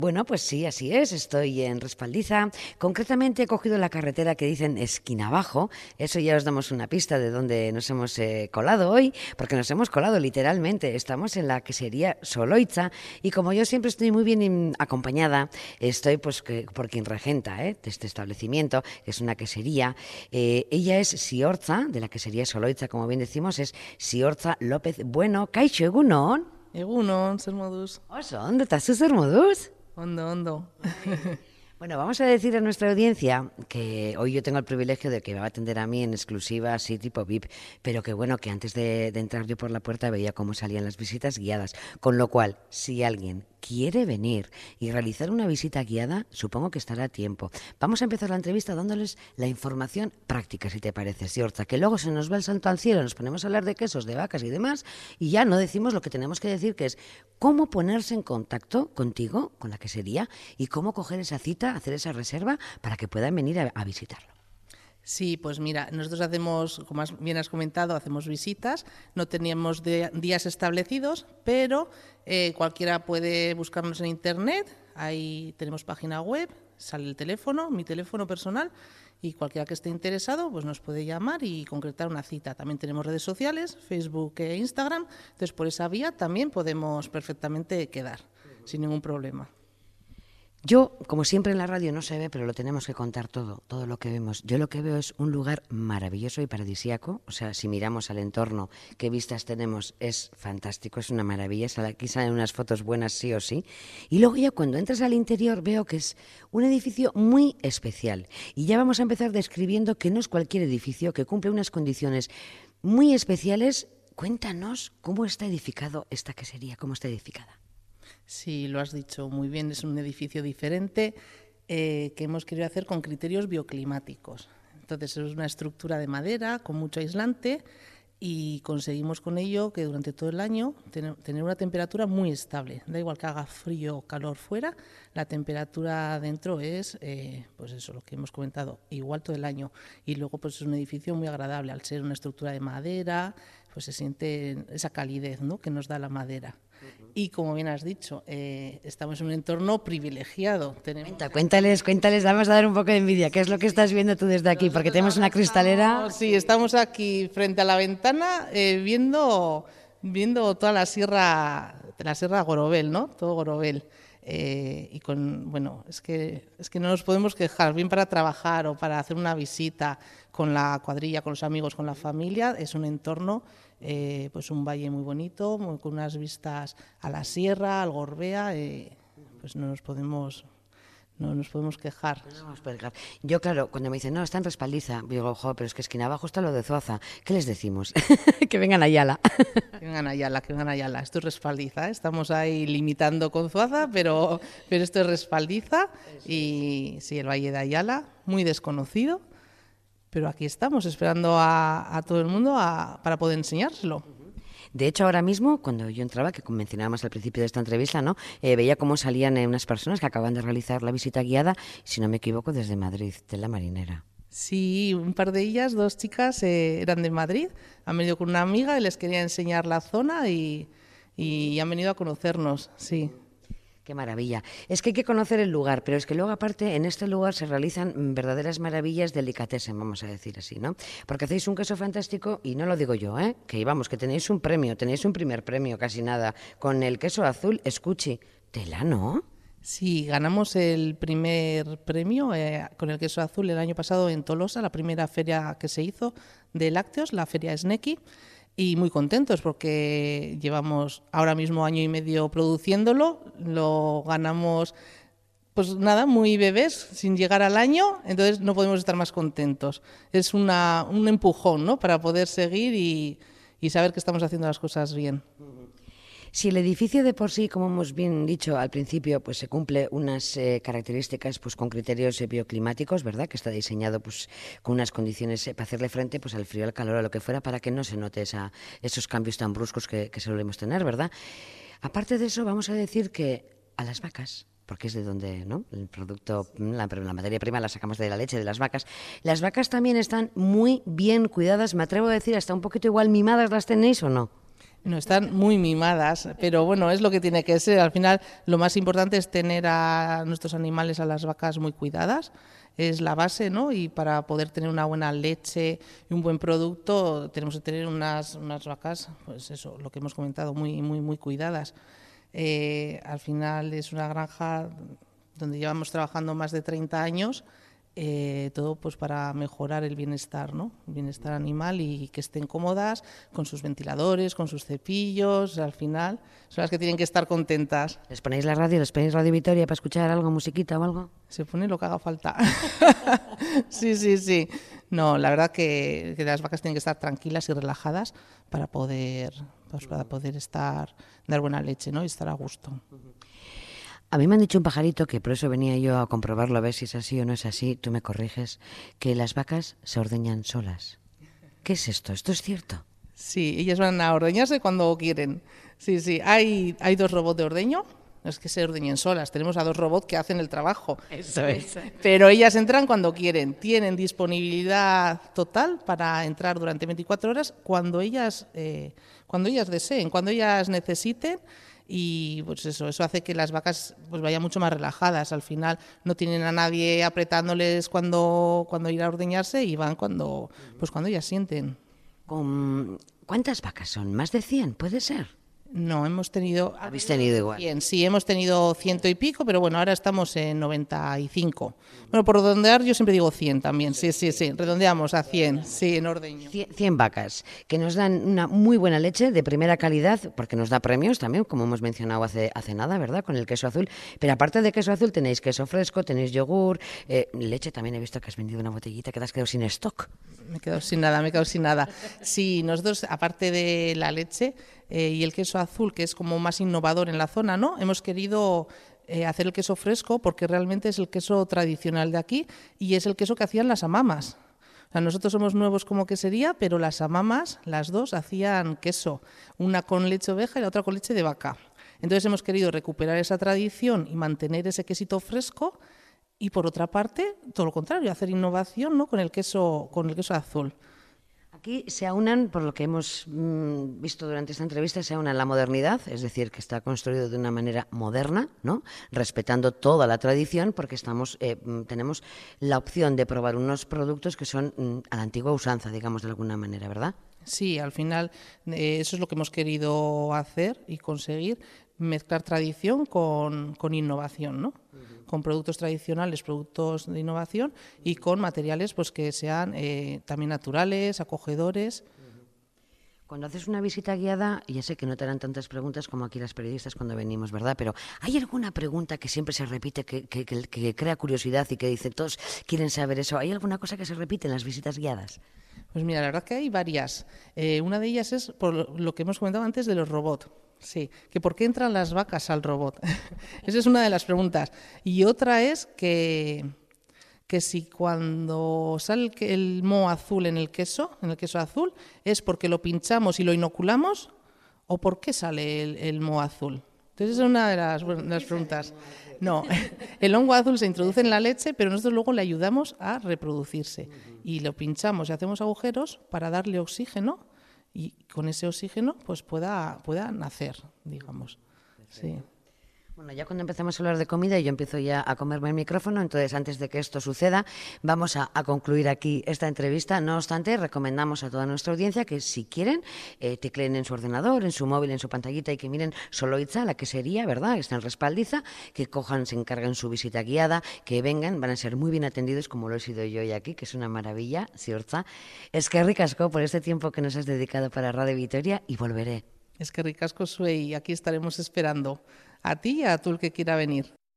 Bueno, pues sí, así es. Estoy en Respaldiza. Concretamente he cogido la carretera que dicen esquina abajo. Eso ya os damos una pista de dónde nos hemos eh, colado hoy, porque nos hemos colado literalmente. Estamos en la que sería Soloitza y como yo siempre estoy muy bien acompañada, estoy pues por quien regenta ¿eh? de este establecimiento, que es una quesería. Eh, ella es Siorza, de la que sería Soloitza, como bien decimos, es Siorza López Bueno. Caixo Egunon. Egunon, ser modus. Oso, ¿dónde estás, ser modus? Hondo, hondo. Bueno, vamos a decir a nuestra audiencia que hoy yo tengo el privilegio de que me va a atender a mí en exclusiva, así tipo VIP, pero que bueno, que antes de, de, entrar yo por la puerta veía cómo salían las visitas guiadas. Con lo cual, si alguien quiere venir y realizar una visita guiada, supongo que estará a tiempo. Vamos a empezar la entrevista dándoles la información práctica, si te parece, Siorza, que luego se nos va el santo al cielo, nos ponemos a hablar de quesos, de vacas y demás, y ya no decimos lo que tenemos que decir, que es cómo ponerse en contacto contigo, con la quesería, y cómo coger esa cita, hacer esa reserva para que puedan venir a visitarlo. Sí, pues mira, nosotros hacemos, como bien has comentado, hacemos visitas, no teníamos días establecidos, pero eh, cualquiera puede buscarnos en Internet, ahí tenemos página web, sale el teléfono, mi teléfono personal, y cualquiera que esté interesado pues nos puede llamar y concretar una cita. También tenemos redes sociales, Facebook e Instagram, entonces por esa vía también podemos perfectamente quedar, sin ningún problema. Yo, como siempre en la radio no se ve, pero lo tenemos que contar todo, todo lo que vemos. Yo lo que veo es un lugar maravilloso y paradisíaco. O sea, si miramos al entorno, qué vistas tenemos, es fantástico, es una maravilla. Aquí salen unas fotos buenas sí o sí. Y luego ya cuando entras al interior veo que es un edificio muy especial. Y ya vamos a empezar describiendo que no es cualquier edificio, que cumple unas condiciones muy especiales. Cuéntanos cómo está edificado esta quesería, cómo está edificada. Sí, lo has dicho muy bien, es un edificio diferente eh, que hemos querido hacer con criterios bioclimáticos. Entonces es una estructura de madera con mucho aislante y conseguimos con ello que durante todo el año tener una temperatura muy estable. Da igual que haga frío o calor fuera, la temperatura dentro es, eh, pues eso, lo que hemos comentado, igual todo el año. Y luego pues es un edificio muy agradable, al ser una estructura de madera, pues se siente esa calidez ¿no? que nos da la madera. Y como bien has dicho, eh, estamos en un entorno privilegiado. Tenemos... cuéntales, cuéntales, vamos a dar un poco de envidia. ¿Qué es lo que estás viendo tú desde aquí? Porque tenemos una cristalera. sí, estamos aquí frente a la ventana eh, viendo, viendo toda la sierra, la sierra Gorobel, ¿no? Todo Gorobel. Eh, y con, bueno, es que, es que no nos podemos quejar, bien para trabajar o para hacer una visita con la cuadrilla, con los amigos, con la familia, es un entorno eh, pues un valle muy bonito, con unas vistas a la sierra, al Gorbea, eh, pues no nos podemos no nos podemos quejar. Yo, claro, cuando me dicen, no, está en Respaldiza, digo, jo, pero es que esquina abajo está lo de Zuaza. ¿Qué les decimos? que vengan a Ayala. que vengan a Ayala, que vengan a Ayala. Esto es Respaldiza, ¿eh? estamos ahí limitando con Zuaza, pero, pero esto es Respaldiza. Y sí, el Valle de Ayala, muy desconocido, pero aquí estamos esperando a, todo el mundo para poder enseñárselo. De hecho, ahora mismo, cuando yo entraba, que mencionábamos al principio de esta entrevista, ¿no? Eh, veía cómo salían eh, unas personas que acaban de realizar la visita guiada, si no me equivoco, desde Madrid, de la Marinera. Sí, un par de ellas, dos chicas, eh, eran de Madrid, han venido con una amiga y les quería enseñar la zona y, y han venido a conocernos, sí. Qué maravilla. Es que hay que conocer el lugar, pero es que luego aparte en este lugar se realizan verdaderas maravillas delicatessen, vamos a decir así, ¿no? Porque hacéis un queso fantástico y no lo digo yo, ¿eh? Que vamos, que tenéis un premio, tenéis un primer premio, casi nada, con el queso azul Escuchi. Tela, ¿no? Sí, ganamos el primer premio eh, con el queso azul el año pasado en Tolosa, la primera feria que se hizo de lácteos, la feria Sneki y muy contentos porque llevamos ahora mismo año y medio produciéndolo, lo ganamos pues nada, muy bebés, sin llegar al año, entonces no podemos estar más contentos. Es una, un empujón ¿no? para poder seguir y, y saber que estamos haciendo las cosas bien. Si el edificio de por sí, como hemos bien dicho al principio, pues se cumple unas eh, características pues con criterios eh, bioclimáticos, ¿verdad? Que está diseñado pues con unas condiciones eh, para hacerle frente pues al frío, al calor, a lo que fuera, para que no se note esa, esos cambios tan bruscos que, que solemos tener, ¿verdad? Aparte de eso, vamos a decir que a las vacas porque es de donde ¿no? el producto, la, la, materia prima la sacamos de la leche de las vacas. Las vacas también están muy bien cuidadas, me atrevo a decir, hasta un poquito igual mimadas las tenéis o no. No, están muy mimadas, pero bueno, es lo que tiene que ser. Al final, lo más importante es tener a nuestros animales, a las vacas, muy cuidadas. Es la base, ¿no? Y para poder tener una buena leche y un buen producto, tenemos que tener unas, unas vacas, pues eso, lo que hemos comentado, muy, muy, muy cuidadas. Eh, al final es una granja donde llevamos trabajando más de 30 años eh, todo pues para mejorar el bienestar, ¿no? El bienestar animal y que estén cómodas con sus ventiladores, con sus cepillos, al final son las que tienen que estar contentas. ¿Les ponéis la radio, les ponéis Radio Vitoria para escuchar algo, musiquita o algo? Se pone lo que haga falta. sí, sí, sí. No, la verdad que, las vacas tienen que estar tranquilas y relajadas para poder, pues, para poder estar, dar buena leche, ¿no? Y estar a gusto. A mí me han dicho un pajarito, que por eso venía yo a comprobarlo, a ver si es así o no es así, tú me corriges, que las vacas se ordeñan solas. ¿Qué es esto? ¿Esto es cierto? Sí, ellas van a ordeñarse cuando quieren. Sí, sí, hay, hay dos robots de ordeño, no es que se ordeñen solas, tenemos a dos robots que hacen el trabajo. Eso es. Pero ellas entran cuando quieren, tienen disponibilidad total para entrar durante 24 horas cuando ellas, eh, cuando ellas deseen, cuando ellas necesiten y pues eso, eso hace que las vacas pues vayan mucho más relajadas. Al final no tienen a nadie apretándoles cuando, cuando ir a ordeñarse y van cuando, pues cuando ellas sienten. ¿Cuántas vacas son? ¿Más de 100? ¿Puede ser? No, hemos tenido... ¿Habéis tenido igual? Bien, sí, hemos tenido ciento y pico, pero bueno, ahora estamos en 95. Bueno, por redondear yo siempre digo 100 también, sí, sí, sí, redondeamos a 100, sí, en ordeño. 100, vacas, que nos dan una muy buena leche de primera calidad, porque nos da premios también, como hemos mencionado hace, hace nada, ¿verdad?, con el queso azul. Pero aparte de queso azul tenéis queso fresco, tenéis yogur, eh, leche también he visto que has vendido una botellita que te has quedado sin stock. Me he quedado sin nada, me he quedado sin nada. Sí, nosotros, aparte de la leche eh, y el queso azul, que es como más innovador en la zona, ¿no? Hemos querido eh, hacer el queso fresco porque realmente es el queso tradicional de aquí y es el queso que hacían las amamas. nosotros somos nuevos como quesería, pero las amamas, las dos, hacían queso, una con leche oveja y la otra con leche de vaca. Entonces hemos querido recuperar esa tradición y mantener ese quesito fresco y por otra parte, todo lo contrario, hacer innovación ¿no? con el queso con el queso azul. Aquí se aunan, por lo que hemos mm, visto durante esta entrevista, se aunan la modernidad, es decir, que está construido de una manera moderna, ¿no? respetando toda la tradición, porque estamos, eh, mm, tenemos la opción de probar unos productos que son mm, a la antigua usanza, digamos de alguna manera, ¿verdad? Sí, al final eh, eso es lo que hemos querido hacer y conseguir, mezclar tradición con, con innovación, ¿no? con productos tradicionales, productos de innovación y con materiales pues que sean eh, también naturales, acogedores. Cuando haces una visita guiada, ya sé que no te harán tantas preguntas como aquí las periodistas cuando venimos, ¿verdad? Pero ¿hay alguna pregunta que siempre se repite, que, que, crea curiosidad y que dice todos quieren saber eso? ¿Hay alguna cosa que se repite en las visitas guiadas? Pues mira, la verdad que hay varias. Eh, una de ellas es por lo que hemos comentado antes de los robots. Sí, que por qué entran las vacas al robot. Esa es una de las preguntas. Y otra es que, que si cuando sale el, moho azul en el queso, en el queso azul, es porque lo pinchamos y lo inoculamos o por qué sale el, el moho azul. Entonces esa es una de las, las preguntas. No, el hongo azul se introduce en la leche, pero nosotros luego le ayudamos a reproducirse y lo pinchamos y hacemos agujeros para darle oxígeno y con ese oxígeno pues pueda, pueda nacer, digamos. Sí. Bueno, ya cuando empezamos a hablar de comida y yo empiezo ya a comerme el micrófono, entonces antes de que esto suceda, vamos a, concluir aquí esta entrevista. No obstante, recomendamos a toda nuestra audiencia que si quieren, eh, tecleen en su ordenador, en su móvil, en su pantallita y que miren Soloitza, la que sería, ¿verdad? Está en respaldiza, que cojan, se encarguen su visita guiada, que vengan, van a ser muy bien atendidos como lo he sido yo hoy aquí, que es una maravilla, ¿cierto? Es que ricasco por este tiempo que nos has dedicado para Radio Vitoria y volveré. Es que ricasco soy y aquí estaremos esperando a ti y a tú el que quiera venir.